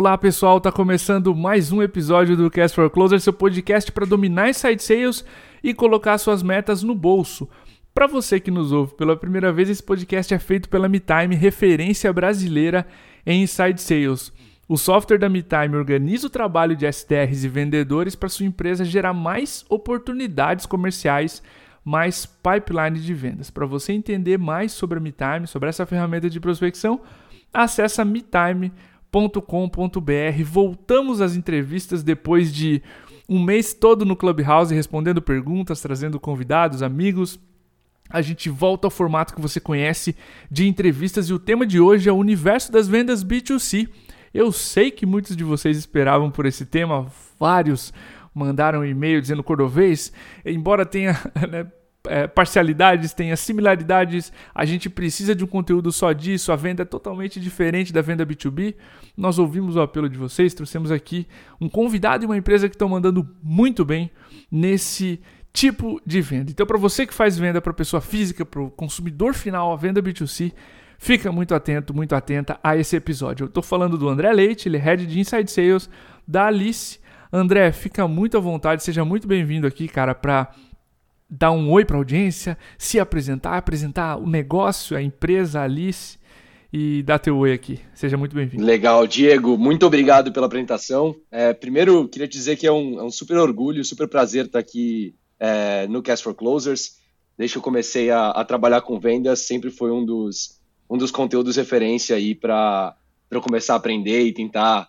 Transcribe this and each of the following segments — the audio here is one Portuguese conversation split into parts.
Olá pessoal, tá começando mais um episódio do Cast for Closer, seu podcast para dominar inside sales e colocar suas metas no bolso. Para você que nos ouve pela primeira vez, esse podcast é feito pela MeTime, referência brasileira em inside sales. O software da MeTime organiza o trabalho de SDRs e vendedores para sua empresa gerar mais oportunidades comerciais, mais pipeline de vendas. Para você entender mais sobre a MeTime, sobre essa ferramenta de prospecção, acessa metime.com.br. Voltamos às entrevistas depois de um mês todo no Clubhouse respondendo perguntas, trazendo convidados, amigos. A gente volta ao formato que você conhece de entrevistas e o tema de hoje é o universo das vendas B2C. Eu sei que muitos de vocês esperavam por esse tema, vários mandaram um e-mail dizendo cordovês, embora tenha né, é, parcialidades, tenha similaridades, a gente precisa de um conteúdo só disso, a venda é totalmente diferente da venda B2B. Nós ouvimos o apelo de vocês, trouxemos aqui um convidado e uma empresa que estão mandando muito bem nesse tipo de venda. Então, para você que faz venda para pessoa física, para o consumidor final, a venda B2C, fica muito atento, muito atenta a esse episódio. Eu estou falando do André Leite, ele é head de Inside Sales da Alice. André, fica muito à vontade, seja muito bem-vindo aqui, cara, para dar um oi para a audiência, se apresentar, apresentar o negócio, a empresa, a Alice e dar teu oi aqui. Seja muito bem-vindo. Legal, Diego, muito obrigado pela apresentação. É, primeiro, queria dizer que é um, é um, super orgulho, super prazer estar aqui é, no Cast for Closers. Desde que eu comecei a, a, trabalhar com vendas, sempre foi um dos, um dos conteúdos referência aí para eu começar a aprender e tentar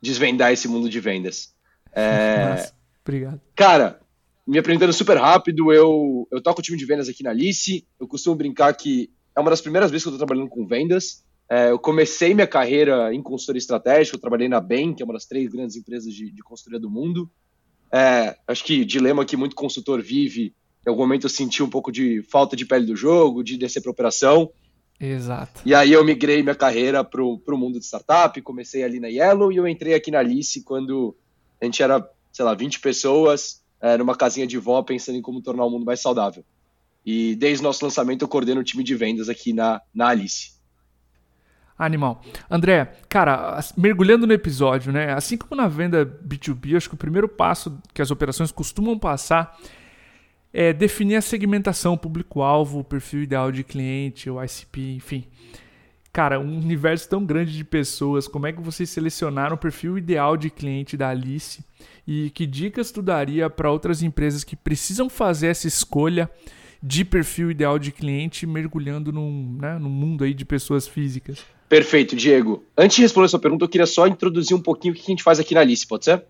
desvendar esse mundo de vendas. É, Nossa, obrigado. Cara, me apresentando super rápido, eu, eu toco o time de vendas aqui na Alice. Eu costumo brincar que é uma das primeiras vezes que eu estou trabalhando com vendas. É, eu comecei minha carreira em consultoria estratégica, eu trabalhei na BEM, que é uma das três grandes empresas de, de consultoria do mundo. É, acho que dilema que muito consultor vive, em algum momento eu senti um pouco de falta de pele do jogo, de descer para operação. Exato. E aí eu migrei minha carreira para o mundo de startup, comecei ali na Yellow e eu entrei aqui na Alice quando a gente era, sei lá, 20 pessoas, é, numa casinha de vó pensando em como tornar o mundo mais saudável. E desde o nosso lançamento eu coordeno o time de vendas aqui na, na Alice. Animal. André, cara, mergulhando no episódio, né? Assim como na venda B2B, acho que o primeiro passo que as operações costumam passar é definir a segmentação, público-alvo, perfil ideal de cliente, o ICP, enfim. Cara, um universo tão grande de pessoas, como é que vocês selecionaram o perfil ideal de cliente da Alice? E que dicas tu daria para outras empresas que precisam fazer essa escolha de perfil ideal de cliente mergulhando num, né, num mundo aí de pessoas físicas? Perfeito, Diego. Antes de responder a sua pergunta, eu queria só introduzir um pouquinho o que a gente faz aqui na Alice, pode ser?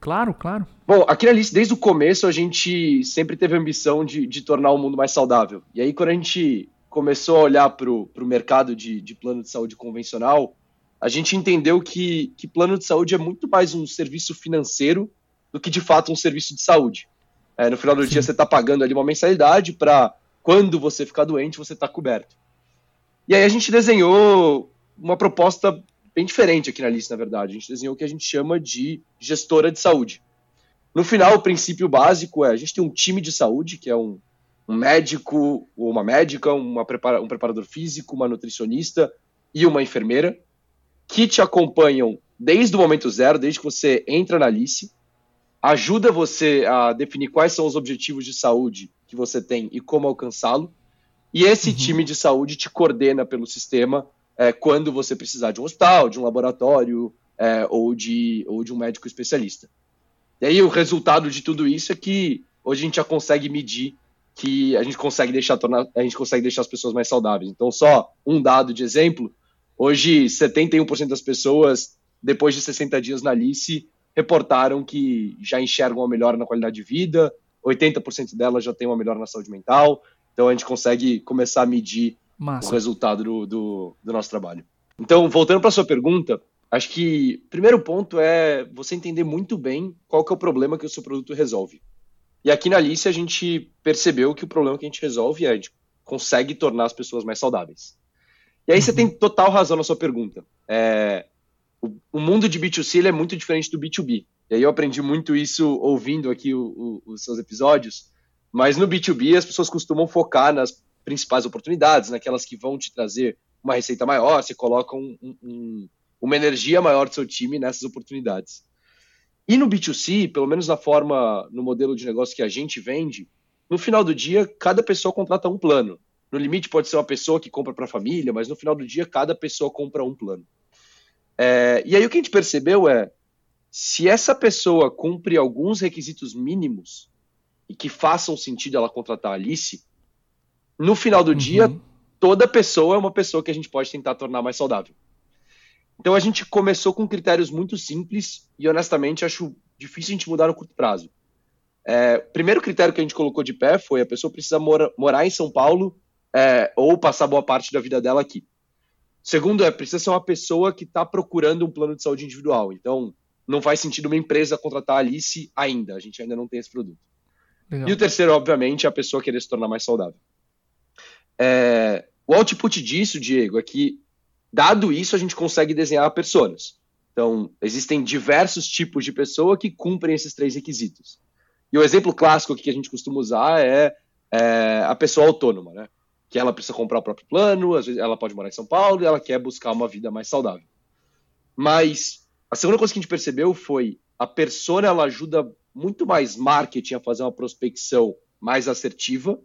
Claro, claro. Bom, aqui na Alice, desde o começo, a gente sempre teve a ambição de, de tornar o mundo mais saudável. E aí, quando a gente começou a olhar para o mercado de, de plano de saúde convencional, a gente entendeu que, que plano de saúde é muito mais um serviço financeiro do que de fato um serviço de saúde. É, no final do Sim. dia você está pagando ali uma mensalidade para quando você ficar doente você está coberto. E aí a gente desenhou uma proposta bem diferente aqui na lista, na verdade. A gente desenhou o que a gente chama de gestora de saúde. No final, o princípio básico é a gente tem um time de saúde, que é um, um médico ou uma médica, uma prepara, um preparador físico, uma nutricionista e uma enfermeira que te acompanham desde o momento zero, desde que você entra na Alice, ajuda você a definir quais são os objetivos de saúde que você tem e como alcançá-lo. E esse uhum. time de saúde te coordena pelo sistema é, quando você precisar de um hospital, de um laboratório é, ou, de, ou de um médico especialista. E aí o resultado de tudo isso é que hoje a gente já consegue medir que a gente consegue deixar tornar, a gente consegue deixar as pessoas mais saudáveis. Então, só um dado de exemplo: hoje 71% das pessoas, depois de 60 dias na Alice, reportaram que já enxergam uma melhora na qualidade de vida, 80% delas já tem uma melhora na saúde mental. Então, a gente consegue começar a medir Massa. o resultado do, do, do nosso trabalho. Então, voltando para a sua pergunta, acho que o primeiro ponto é você entender muito bem qual que é o problema que o seu produto resolve. E aqui na Alice a gente percebeu que o problema que a gente resolve é a gente consegue tornar as pessoas mais saudáveis. E aí você tem total razão na sua pergunta. É, o, o, mundo de B2C é muito diferente do B2B. E aí eu aprendi muito isso ouvindo aqui o, o, os seus episódios. Mas no B2B as pessoas costumam focar nas principais oportunidades, naquelas que vão te trazer uma receita maior, você coloca um, um, uma energia maior do seu time nessas oportunidades. E no B2C, pelo menos na forma, no modelo de negócio que a gente vende, no final do dia, cada pessoa contrata um plano. No limite, pode ser uma pessoa que compra para a família, mas no final do dia, cada pessoa compra um plano. É, e aí o que a gente percebeu é, se essa pessoa cumpre alguns requisitos mínimos e que façam sentido ela contratar a Alice, no final do uhum. dia, toda pessoa é uma pessoa que a gente pode tentar tornar mais saudável. Então a gente começou com critérios muito simples e honestamente acho difícil a gente mudar no curto prazo. É, primeiro critério que a gente colocou de pé foi a pessoa precisa mora, morar em São Paulo é, ou passar boa parte da vida dela aqui. Segundo é precisa ser uma pessoa que está procurando um plano de saúde individual. Então não faz sentido uma empresa contratar a Alice ainda. A gente ainda não tem esse produto. Legal. E o terceiro, obviamente, é a pessoa querer se tornar mais saudável. É, o output disso, Diego, é que Dado isso, a gente consegue desenhar personas. Então, existem diversos tipos de pessoa que cumprem esses três requisitos. E o exemplo clássico que a gente costuma usar é, é a pessoa autônoma, né? Que ela precisa comprar o próprio plano, às vezes ela pode morar em São Paulo e ela quer buscar uma vida mais saudável. Mas a segunda coisa que a gente percebeu foi a persona ela ajuda muito mais marketing a fazer uma prospecção mais assertiva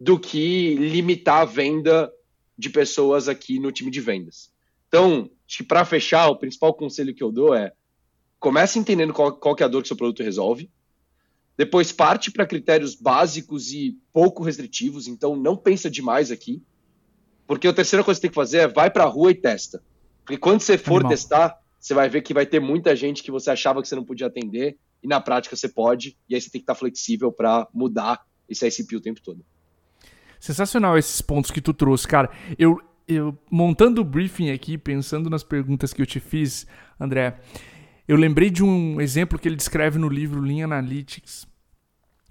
do que limitar a venda de pessoas aqui no time de vendas. Então, acho que para fechar, o principal conselho que eu dou é comece entendendo qual, qual é a dor que seu produto resolve. Depois parte para critérios básicos e pouco restritivos, então não pensa demais aqui. Porque a terceira coisa que você tem que fazer é vai para a rua e testa. Porque quando você for Animal. testar, você vai ver que vai ter muita gente que você achava que você não podia atender e na prática você pode, e aí você tem que estar flexível para mudar esse ICP o tempo todo. Sensacional esses pontos que tu trouxe, cara. Eu, eu montando o briefing aqui, pensando nas perguntas que eu te fiz, André, eu lembrei de um exemplo que ele descreve no livro Lean Analytics,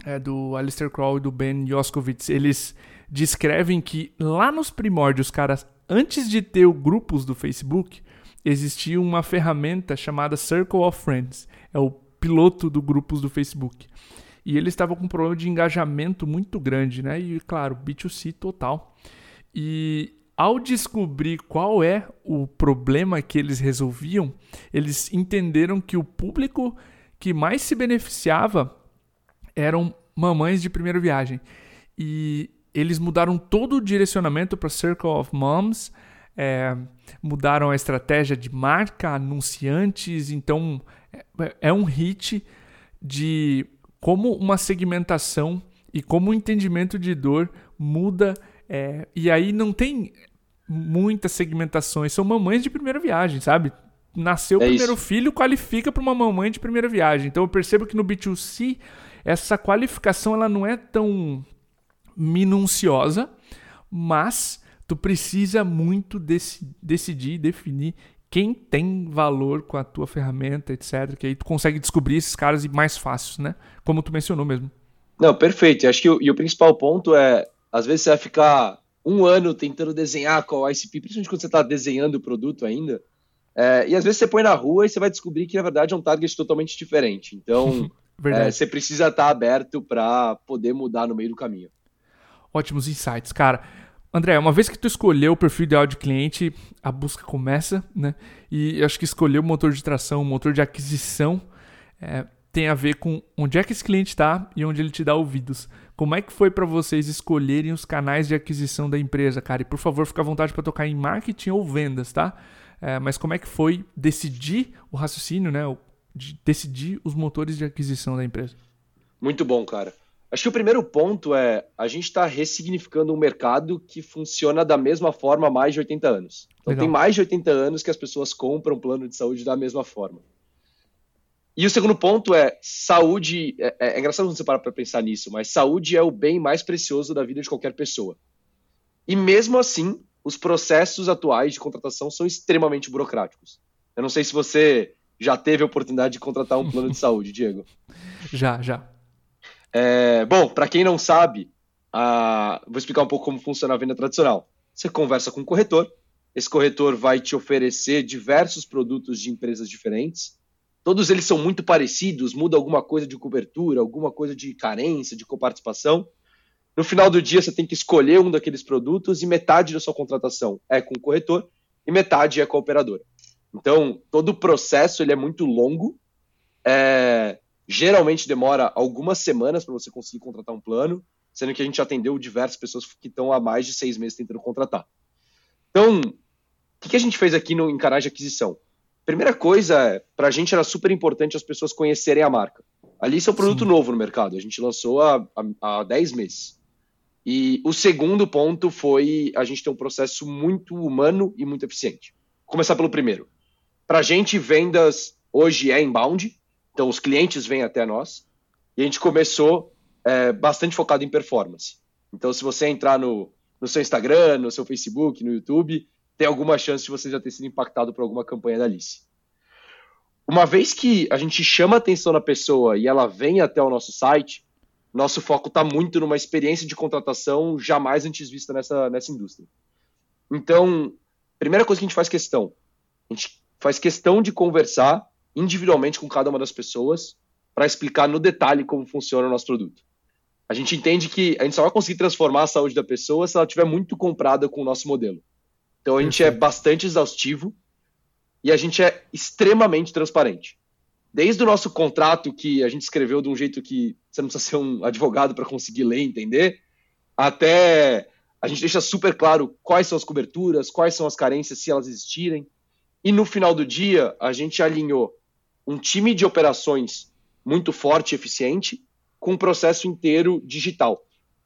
é, do Alistair Crow e do Ben Yoskowitz. Eles descrevem que lá nos primórdios, caras, antes de ter o grupos do Facebook, existia uma ferramenta chamada Circle of Friends. É o piloto do grupos do Facebook. E ele estava com um problema de engajamento muito grande, né? E claro, B2C total. E ao descobrir qual é o problema que eles resolviam, eles entenderam que o público que mais se beneficiava eram mamães de primeira viagem. E eles mudaram todo o direcionamento para Circle of Moms, é, mudaram a estratégia de marca, anunciantes, então é, é um hit de como uma segmentação e como o entendimento de dor muda. É, e aí não tem muitas segmentações, são mamães de primeira viagem, sabe? Nasceu o é primeiro isso. filho, qualifica para uma mamãe de primeira viagem. Então eu percebo que no B2C essa qualificação ela não é tão minuciosa, mas tu precisa muito dec decidir, definir quem tem valor com a tua ferramenta, etc. Que aí tu consegue descobrir esses caras mais fáceis, né? Como tu mencionou mesmo. Não, perfeito. Acho que o, e o principal ponto é, às vezes você vai ficar um ano tentando desenhar qual é ICP, principalmente quando você está desenhando o produto ainda. É, e às vezes você põe na rua e você vai descobrir que na verdade é um target totalmente diferente. Então, é, você precisa estar tá aberto para poder mudar no meio do caminho. Ótimos insights, cara. André, uma vez que tu escolheu o perfil ideal de cliente, a busca começa, né? E acho que escolher o motor de tração, o motor de aquisição, é, tem a ver com onde é que esse cliente está e onde ele te dá ouvidos. Como é que foi para vocês escolherem os canais de aquisição da empresa, cara? E por favor, fica à vontade para tocar em marketing ou vendas, tá? É, mas como é que foi decidir o raciocínio, né? De decidir os motores de aquisição da empresa? Muito bom, cara. Acho que o primeiro ponto é a gente está ressignificando um mercado que funciona da mesma forma há mais de 80 anos. Então Legal. tem mais de 80 anos que as pessoas compram plano de saúde da mesma forma. E o segundo ponto é saúde. É, é, é engraçado quando você para para pensar nisso, mas saúde é o bem mais precioso da vida de qualquer pessoa. E mesmo assim, os processos atuais de contratação são extremamente burocráticos. Eu não sei se você já teve a oportunidade de contratar um plano de saúde, Diego. Já, já. É, bom, para quem não sabe, a, vou explicar um pouco como funciona a venda tradicional. Você conversa com um corretor, esse corretor vai te oferecer diversos produtos de empresas diferentes. Todos eles são muito parecidos, muda alguma coisa de cobertura, alguma coisa de carência, de coparticipação. No final do dia, você tem que escolher um daqueles produtos e metade da sua contratação é com o corretor e metade é com a operadora. Então, todo o processo ele é muito longo. É, geralmente demora algumas semanas para você conseguir contratar um plano, sendo que a gente atendeu diversas pessoas que estão há mais de seis meses tentando contratar. Então, o que, que a gente fez aqui no Encarar de Aquisição? Primeira coisa, para a gente era super importante as pessoas conhecerem a marca. Ali isso é um produto Sim. novo no mercado, a gente lançou há, há, há 10 meses. E o segundo ponto foi a gente ter um processo muito humano e muito eficiente. Vou começar pelo primeiro. Para a gente, vendas hoje é inbound, então os clientes vêm até nós, e a gente começou é, bastante focado em performance. Então, se você entrar no, no seu Instagram, no seu Facebook, no YouTube, tem alguma chance de você já ter sido impactado por alguma campanha da Alice. Uma vez que a gente chama a atenção da pessoa e ela vem até o nosso site, nosso foco está muito numa experiência de contratação jamais antes vista nessa, nessa indústria. Então, primeira coisa que a gente faz questão, a gente faz questão de conversar individualmente com cada uma das pessoas para explicar no detalhe como funciona o nosso produto. A gente entende que a gente só vai conseguir transformar a saúde da pessoa se ela estiver muito comprada com o nosso modelo. Então a gente é bastante exaustivo e a gente é extremamente transparente. Desde o nosso contrato, que a gente escreveu de um jeito que você não precisa ser um advogado para conseguir ler e entender, até a gente deixa super claro quais são as coberturas, quais são as carências, se elas existirem. E no final do dia, a gente alinhou um time de operações muito forte e eficiente com um processo inteiro digital.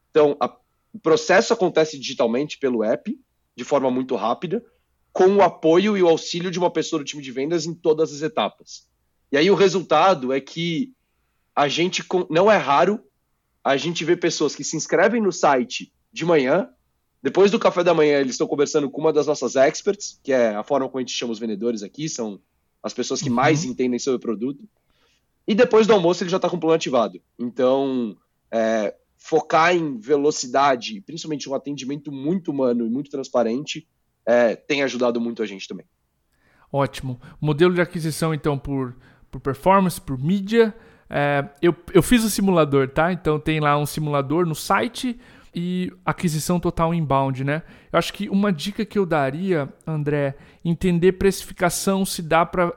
Então, a, o processo acontece digitalmente pelo app, de forma muito rápida, com o apoio e o auxílio de uma pessoa do time de vendas em todas as etapas. E aí o resultado é que a gente não é raro a gente ver pessoas que se inscrevem no site de manhã, depois do café da manhã eles estão conversando com uma das nossas experts, que é a forma como a gente chama os vendedores aqui, são as pessoas que uhum. mais entendem sobre o produto. E depois do almoço ele já está com o plano ativado. Então, é, focar em velocidade, principalmente um atendimento muito humano e muito transparente, é, tem ajudado muito a gente também. Ótimo. Modelo de aquisição, então, por, por performance, por mídia. É, eu, eu fiz o simulador, tá? Então tem lá um simulador no site e aquisição total inbound, né? Eu acho que uma dica que eu daria, André, entender precificação, se dá para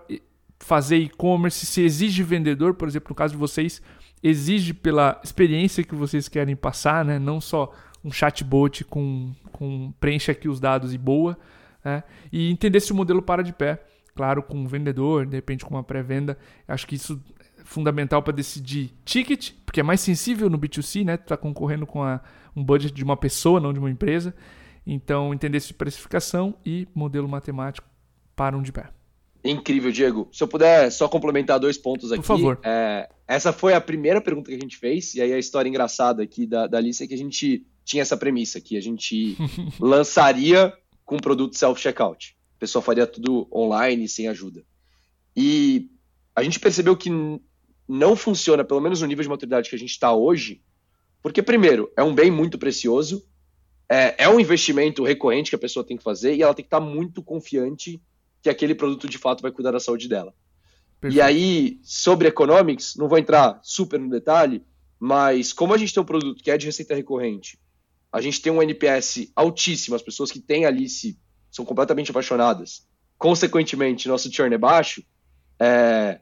fazer e-commerce, se exige vendedor, por exemplo, no caso de vocês, exige pela experiência que vocês querem passar, né? Não só um chatbot com, com preenche aqui os dados e boa, né? E entender se o modelo para de pé, claro, com um vendedor, de repente com uma pré-venda. Acho que isso fundamental para decidir ticket, porque é mais sensível no B2C, né? Tu tá concorrendo com a, um budget de uma pessoa, não de uma empresa. Então, entender se precificação e modelo matemático param de pé. Incrível, Diego. Se eu puder só complementar dois pontos aqui. Por favor. É, essa foi a primeira pergunta que a gente fez, e aí a história engraçada aqui da, da Alice é que a gente tinha essa premissa, que a gente lançaria com produto self-checkout. A pessoa faria tudo online, sem ajuda. E a gente percebeu que não funciona, pelo menos no nível de maturidade que a gente está hoje, porque, primeiro, é um bem muito precioso, é, é um investimento recorrente que a pessoa tem que fazer e ela tem que estar tá muito confiante que aquele produto de fato vai cuidar da saúde dela. Perfeito. E aí, sobre economics, não vou entrar super no detalhe, mas como a gente tem um produto que é de receita recorrente, a gente tem um NPS altíssimo, as pessoas que têm Alice são completamente apaixonadas. Consequentemente, nosso churn é baixo, é,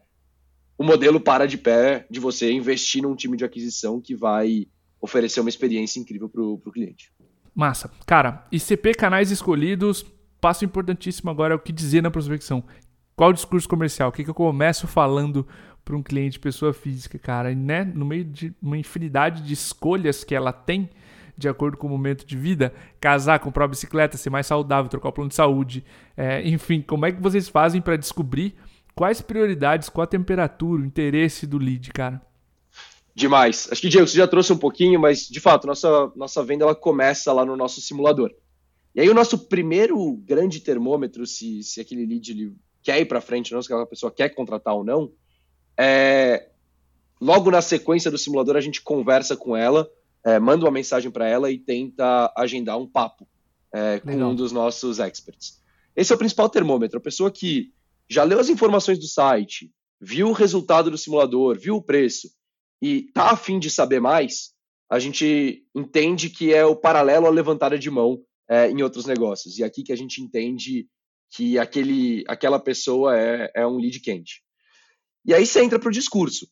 o modelo para de pé de você investir num time de aquisição que vai oferecer uma experiência incrível para o cliente. Massa. Cara, ICP canais escolhidos, passo importantíssimo agora é o que dizer na prospecção. Qual o discurso comercial? O que, que eu começo falando para um cliente, pessoa física, cara? E, né, no meio de uma infinidade de escolhas que ela tem, de acordo com o momento de vida, casar, comprar uma bicicleta, ser mais saudável, trocar o plano de saúde, é, enfim, como é que vocês fazem para descobrir quais prioridades, qual a temperatura, o interesse do lead, cara? Demais. Acho que, Diego, você já trouxe um pouquinho, mas, de fato, nossa, nossa venda ela começa lá no nosso simulador. E aí o nosso primeiro grande termômetro, se, se aquele lead ele quer ir para frente, não, se aquela pessoa quer contratar ou não, é logo na sequência do simulador a gente conversa com ela, é, manda uma mensagem para ela e tenta agendar um papo é, com Legal. um dos nossos experts. Esse é o principal termômetro. A pessoa que já leu as informações do site, viu o resultado do simulador, viu o preço e tá afim de saber mais, a gente entende que é o paralelo à levantada de mão é, em outros negócios. E aqui que a gente entende que aquele, aquela pessoa é, é um lead quente. E aí você entra para o discurso.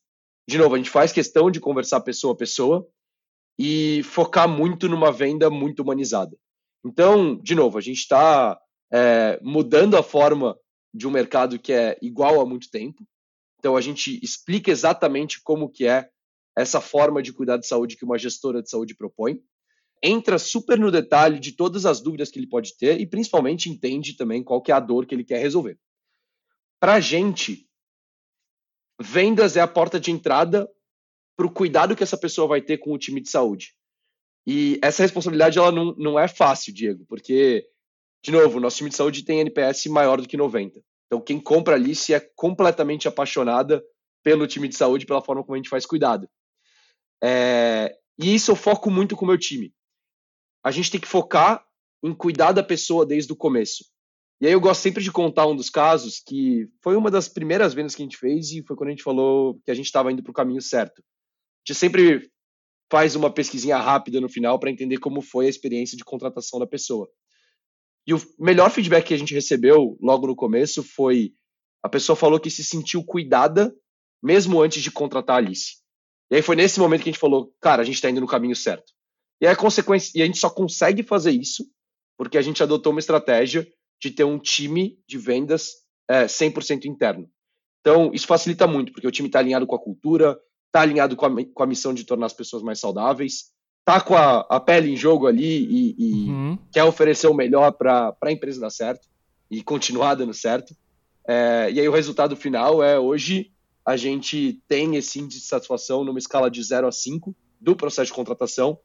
De novo, a gente faz questão de conversar pessoa a pessoa e focar muito numa venda muito humanizada. Então, de novo, a gente está é, mudando a forma de um mercado que é igual há muito tempo. Então, a gente explica exatamente como que é essa forma de cuidar de saúde que uma gestora de saúde propõe. Entra super no detalhe de todas as dúvidas que ele pode ter e, principalmente, entende também qual que é a dor que ele quer resolver. Para a gente, vendas é a porta de entrada para o cuidado que essa pessoa vai ter com o time de saúde. E essa responsabilidade ela não, não é fácil, Diego, porque, de novo, nosso time de saúde tem NPS maior do que 90. Então, quem compra ali se é completamente apaixonada pelo time de saúde, pela forma como a gente faz cuidado. É, e isso eu foco muito com o meu time. A gente tem que focar em cuidar da pessoa desde o começo. E aí eu gosto sempre de contar um dos casos que foi uma das primeiras vendas que a gente fez e foi quando a gente falou que a gente estava indo para o caminho certo. A gente sempre faz uma pesquisinha rápida no final para entender como foi a experiência de contratação da pessoa. E o melhor feedback que a gente recebeu logo no começo foi a pessoa falou que se sentiu cuidada mesmo antes de contratar a Alice. E aí foi nesse momento que a gente falou, cara, a gente está indo no caminho certo. E a consequência, e a gente só consegue fazer isso porque a gente adotou uma estratégia de ter um time de vendas é, 100% interno. Então, isso facilita muito, porque o time está alinhado com a cultura, está alinhado com a, com a, missão de tornar as pessoas mais saudáveis, está com a, a, pele em jogo ali e, e uhum. quer oferecer o melhor para a empresa dar certo e continuar dando certo. É, e aí o resultado final é hoje a gente tem esse índice de satisfação numa escala de 0 a 5 do processo de contratação.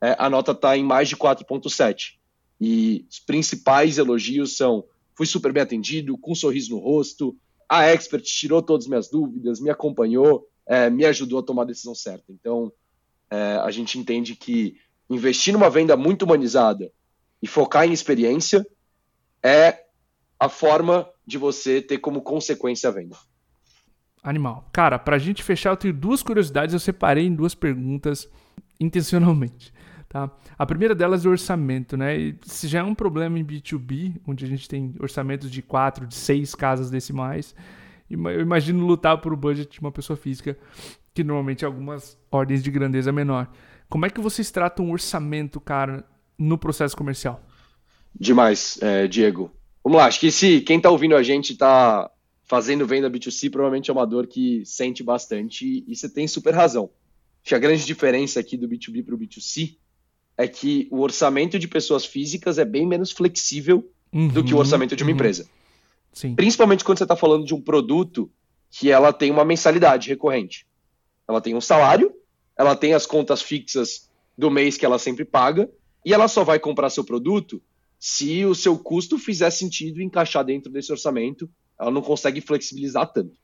É, a nota está em mais de 4,7. E os principais elogios são: fui super bem atendido, com um sorriso no rosto, a expert tirou todas as minhas dúvidas, me acompanhou, é, me ajudou a tomar a decisão certa. Então, é, a gente entende que investir numa venda muito humanizada e focar em experiência é a forma de você ter como consequência a venda. Animal. Cara, pra gente fechar, eu tenho duas curiosidades, eu separei em duas perguntas intencionalmente. Tá? A primeira delas é o orçamento, né? Se já é um problema em B2B, onde a gente tem orçamentos de quatro, de seis casas decimais, eu imagino lutar por o budget de uma pessoa física, que normalmente é algumas ordens de grandeza menor. Como é que vocês tratam o orçamento, cara, no processo comercial? Demais, é, Diego. Vamos lá, acho que se quem está ouvindo a gente está fazendo venda B2C, provavelmente é uma dor que sente bastante e você tem super razão. Acho que a grande diferença aqui do B2B para o B2C é que o orçamento de pessoas físicas é bem menos flexível uhum, do que o orçamento de uma uhum. empresa. Sim. Principalmente quando você está falando de um produto que ela tem uma mensalidade recorrente. Ela tem um salário, ela tem as contas fixas do mês que ela sempre paga, e ela só vai comprar seu produto se o seu custo fizer sentido encaixar dentro desse orçamento. Ela não consegue flexibilizar tanto.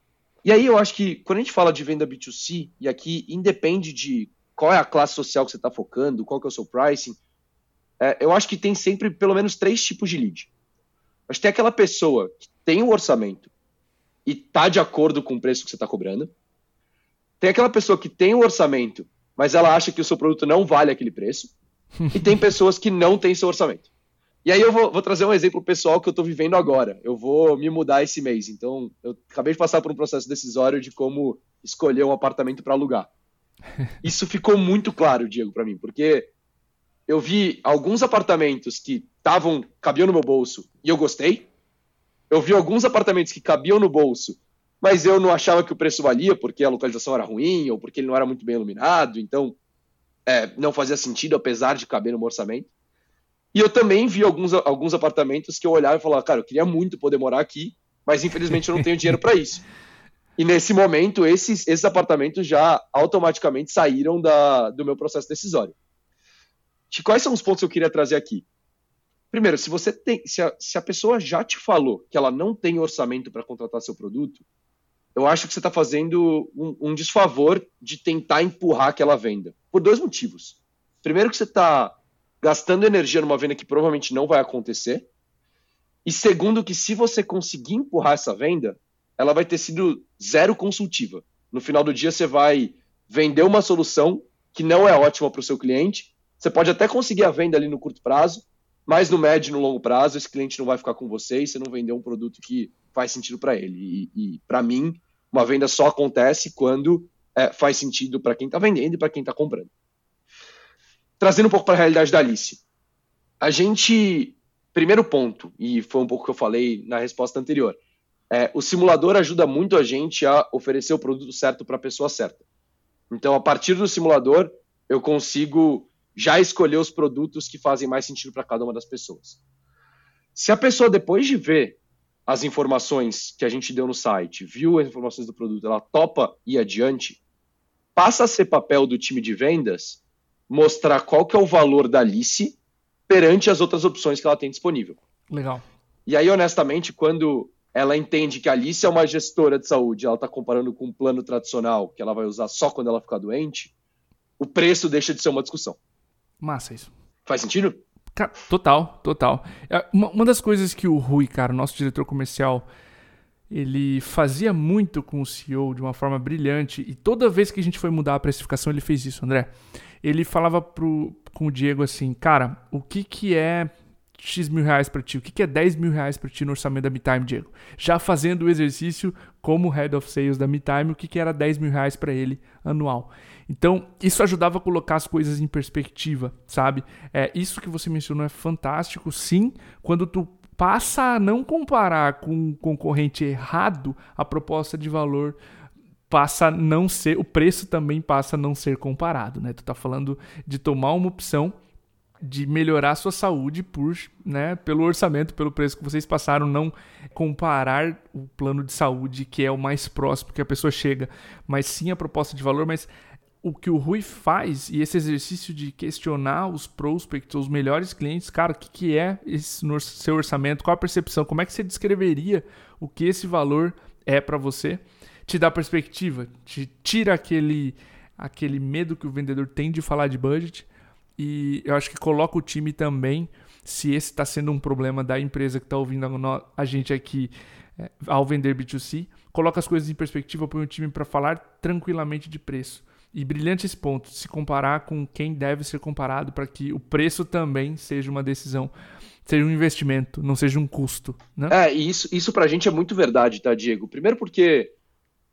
E aí eu acho que quando a gente fala de venda B2C, e aqui independe de qual é a classe social que você está focando, qual que é o seu pricing. É, eu acho que tem sempre pelo menos três tipos de lead. Acho que tem aquela pessoa que tem o um orçamento e está de acordo com o preço que você está cobrando. Tem aquela pessoa que tem o um orçamento, mas ela acha que o seu produto não vale aquele preço. e tem pessoas que não têm seu orçamento. E aí eu vou, vou trazer um exemplo pessoal que eu estou vivendo agora. Eu vou me mudar esse mês. Então, eu acabei de passar por um processo decisório de como escolher um apartamento para alugar. Isso ficou muito claro, Diego, para mim, porque eu vi alguns apartamentos que estavam cabiam no meu bolso e eu gostei. Eu vi alguns apartamentos que cabiam no bolso, mas eu não achava que o preço valia porque a localização era ruim ou porque ele não era muito bem iluminado, então é, não fazia sentido apesar de caber no orçamento. E eu também vi alguns, alguns apartamentos que eu olhava e falava, cara, eu queria muito poder morar aqui, mas infelizmente eu não tenho dinheiro para isso. E nesse momento, esses, esses apartamentos já automaticamente saíram da, do meu processo decisório. De quais são os pontos que eu queria trazer aqui? Primeiro, se você tem, se a, se a pessoa já te falou que ela não tem orçamento para contratar seu produto, eu acho que você está fazendo um, um, desfavor de tentar empurrar aquela venda. Por dois motivos. Primeiro, que você está gastando energia numa venda que provavelmente não vai acontecer. E segundo, que se você conseguir empurrar essa venda, ela vai ter sido zero consultiva. No final do dia, você vai vender uma solução que não é ótima para o seu cliente. Você pode até conseguir a venda ali no curto prazo, mas no médio e no longo prazo esse cliente não vai ficar com você e você não vendeu um produto que faz sentido para ele. E, e para mim, uma venda só acontece quando é, faz sentido para quem está vendendo e para quem está comprando. Trazendo um pouco para a realidade da Alice. A gente, primeiro ponto, e foi um pouco que eu falei na resposta anterior, é, o simulador ajuda muito a gente a oferecer o produto certo para a pessoa certa. Então, a partir do simulador, eu consigo já escolher os produtos que fazem mais sentido para cada uma das pessoas. Se a pessoa, depois de ver as informações que a gente deu no site, viu as informações do produto, ela topa ir adiante, passa a ser papel do time de vendas mostrar qual que é o valor da Alice perante as outras opções que ela tem disponível. Legal. E aí, honestamente, quando ela entende que a Alice é uma gestora de saúde, ela está comparando com um plano tradicional que ela vai usar só quando ela ficar doente, o preço deixa de ser uma discussão. Massa isso. Faz sentido? Total, total. É, uma, uma das coisas que o Rui, cara, nosso diretor comercial, ele fazia muito com o CEO de uma forma brilhante e toda vez que a gente foi mudar a precificação ele fez isso, André. Ele falava pro, com o Diego assim, cara, o que que é X mil reais para ti? O que, é 10 mil reais para ti no orçamento da MeTime, Diego? Já fazendo o exercício como Head of Sales da MeTime, o que, que era 10 mil reais para ele anual. Então, isso ajudava a colocar as coisas em perspectiva, sabe? É, isso que você mencionou é fantástico, sim, quando tu passa a não comparar com um concorrente errado, a proposta de valor passa a não ser, o preço também passa a não ser comparado, né? Tu tá falando de tomar uma opção de melhorar a sua saúde por, né, pelo orçamento, pelo preço que vocês passaram, não comparar o plano de saúde que é o mais próximo que a pessoa chega, mas sim a proposta de valor, mas o que o Rui faz e esse exercício de questionar os prospects, os melhores clientes, cara, o que, que é esse no seu orçamento, qual a percepção, como é que você descreveria o que esse valor é para você, te dá perspectiva, te tira aquele, aquele medo que o vendedor tem de falar de budget e eu acho que coloca o time também, se esse está sendo um problema da empresa que está ouvindo a gente aqui é, ao vender B2C, coloca as coisas em perspectiva, põe o time para falar tranquilamente de preço. E brilhante esse ponto, se comparar com quem deve ser comparado para que o preço também seja uma decisão, seja um investimento, não seja um custo. Né? É, e isso, isso para a gente é muito verdade, tá, Diego? Primeiro porque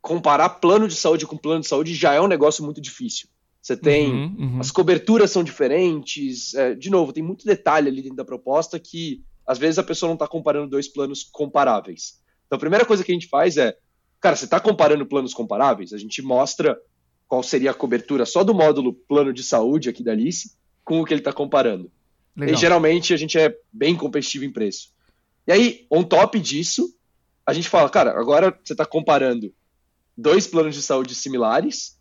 comparar plano de saúde com plano de saúde já é um negócio muito difícil. Você tem. Uhum, uhum. As coberturas são diferentes. É, de novo, tem muito detalhe ali dentro da proposta que às vezes a pessoa não está comparando dois planos comparáveis. Então a primeira coisa que a gente faz é, cara, você está comparando planos comparáveis? A gente mostra qual seria a cobertura só do módulo plano de saúde aqui da Alice com o que ele está comparando. Legal. E geralmente a gente é bem competitivo em preço. E aí, on top disso, a gente fala, cara, agora você está comparando dois planos de saúde similares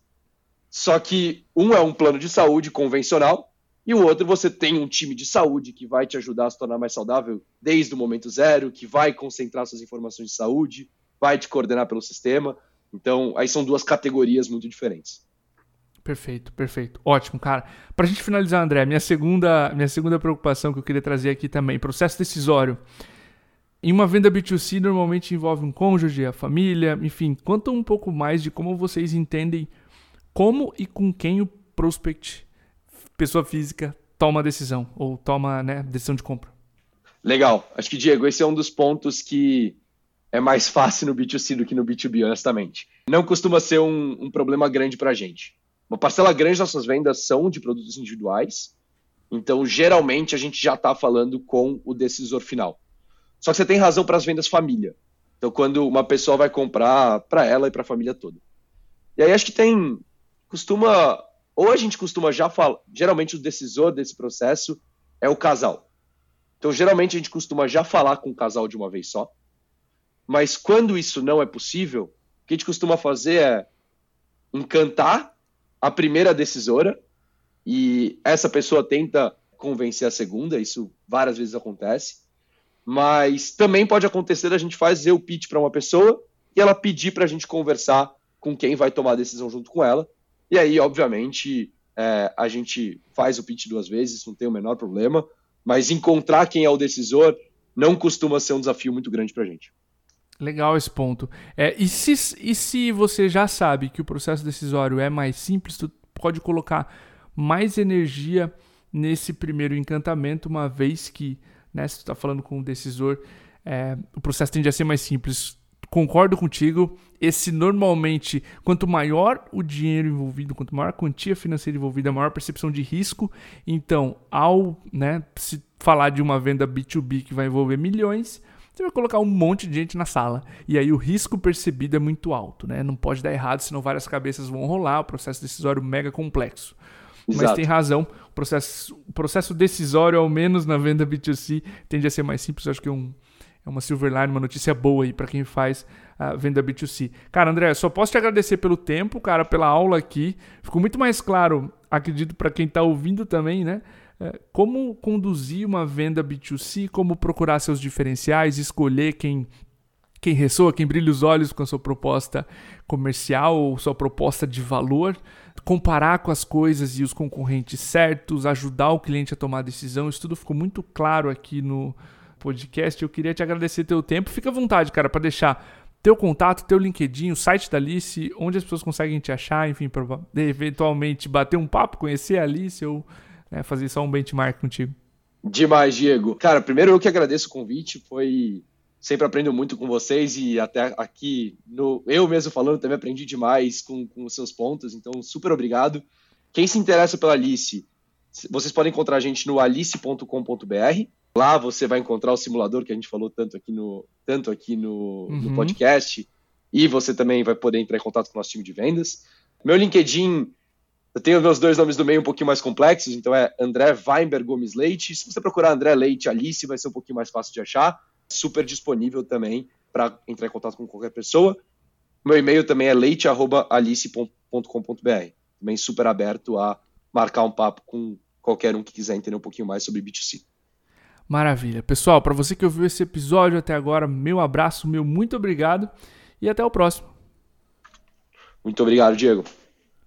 só que um é um plano de saúde convencional e o outro você tem um time de saúde que vai te ajudar a se tornar mais saudável desde o momento zero, que vai concentrar suas informações de saúde, vai te coordenar pelo sistema. Então, aí são duas categorias muito diferentes. Perfeito, perfeito. Ótimo, cara. Para a gente finalizar, André, minha segunda, minha segunda preocupação que eu queria trazer aqui também, processo decisório. Em uma venda B2C, normalmente envolve um cônjuge, a família, enfim. Conta um pouco mais de como vocês entendem como e com quem o prospect, pessoa física, toma a decisão ou toma né, decisão de compra. Legal. Acho que, Diego, esse é um dos pontos que é mais fácil no B2C do que no B2B, honestamente. Não costuma ser um, um problema grande para a gente. Uma parcela grande das nossas vendas são de produtos individuais, então geralmente a gente já está falando com o decisor final. Só que você tem razão para as vendas família. Então, quando uma pessoa vai comprar para ela e para a família toda. E aí acho que tem costuma, ou a gente costuma já falar, geralmente o decisor desse processo é o casal. Então, geralmente a gente costuma já falar com o casal de uma vez só. Mas quando isso não é possível, o que a gente costuma fazer é encantar a primeira decisora e essa pessoa tenta convencer a segunda, isso várias vezes acontece. Mas também pode acontecer a gente fazer o pitch para uma pessoa e ela pedir para a gente conversar com quem vai tomar a decisão junto com ela. E aí, obviamente, é, a gente faz o pitch duas vezes, não tem o menor problema, mas encontrar quem é o decisor não costuma ser um desafio muito grande para a gente. Legal esse ponto. É, e, se, e se você já sabe que o processo decisório é mais simples, tu pode colocar mais energia nesse primeiro encantamento, uma vez que, né, se tu está falando com o decisor, é, o processo tende a ser mais simples. Concordo contigo. Esse normalmente, quanto maior o dinheiro envolvido, quanto maior a quantia financeira envolvida, maior a percepção de risco. Então, ao né, se falar de uma venda B2B que vai envolver milhões, você vai colocar um monte de gente na sala. E aí o risco percebido é muito alto, né? Não pode dar errado, senão várias cabeças vão rolar, o processo decisório mega complexo. Exato. Mas tem razão, o processo, o processo decisório, ao menos na venda B2C, tende a ser mais simples. Eu acho que é, um, é uma silver line, uma notícia boa aí para quem faz a venda B2C. Cara, André, só posso te agradecer pelo tempo, cara, pela aula aqui. Ficou muito mais claro, acredito, para quem está ouvindo também, né? É, como conduzir uma venda B2C, como procurar seus diferenciais, escolher quem quem ressoa, quem brilha os olhos com a sua proposta comercial ou sua proposta de valor, comparar com as coisas e os concorrentes certos, ajudar o cliente a tomar decisão. Isso tudo ficou muito claro aqui no podcast. Eu queria te agradecer teu tempo. Fica à vontade, cara, para deixar teu contato, teu LinkedIn, o site da Alice, onde as pessoas conseguem te achar, enfim, para eventualmente bater um papo, conhecer a Alice ou né, fazer só um benchmark contigo. Demais, Diego. Cara, primeiro eu que agradeço o convite, foi sempre aprendo muito com vocês e até aqui, no, eu mesmo falando, também aprendi demais com, com os seus pontos, então super obrigado. Quem se interessa pela Alice, vocês podem encontrar a gente no alice.com.br. Lá você vai encontrar o simulador que a gente falou tanto aqui no, tanto aqui no, uhum. no podcast. E você também vai poder entrar em contato com o nosso time de vendas. Meu LinkedIn eu tenho meus dois nomes do meio um pouquinho mais complexos, então é André Weinberg Gomes Leite. Se você procurar André Leite Alice, vai ser um pouquinho mais fácil de achar. Super disponível também para entrar em contato com qualquer pessoa. Meu e-mail também é leite.alice.com.br. Também super aberto a marcar um papo com qualquer um que quiser entender um pouquinho mais sobre B2C. Maravilha. Pessoal, para você que ouviu esse episódio até agora, meu abraço, meu muito obrigado e até o próximo. Muito obrigado, Diego.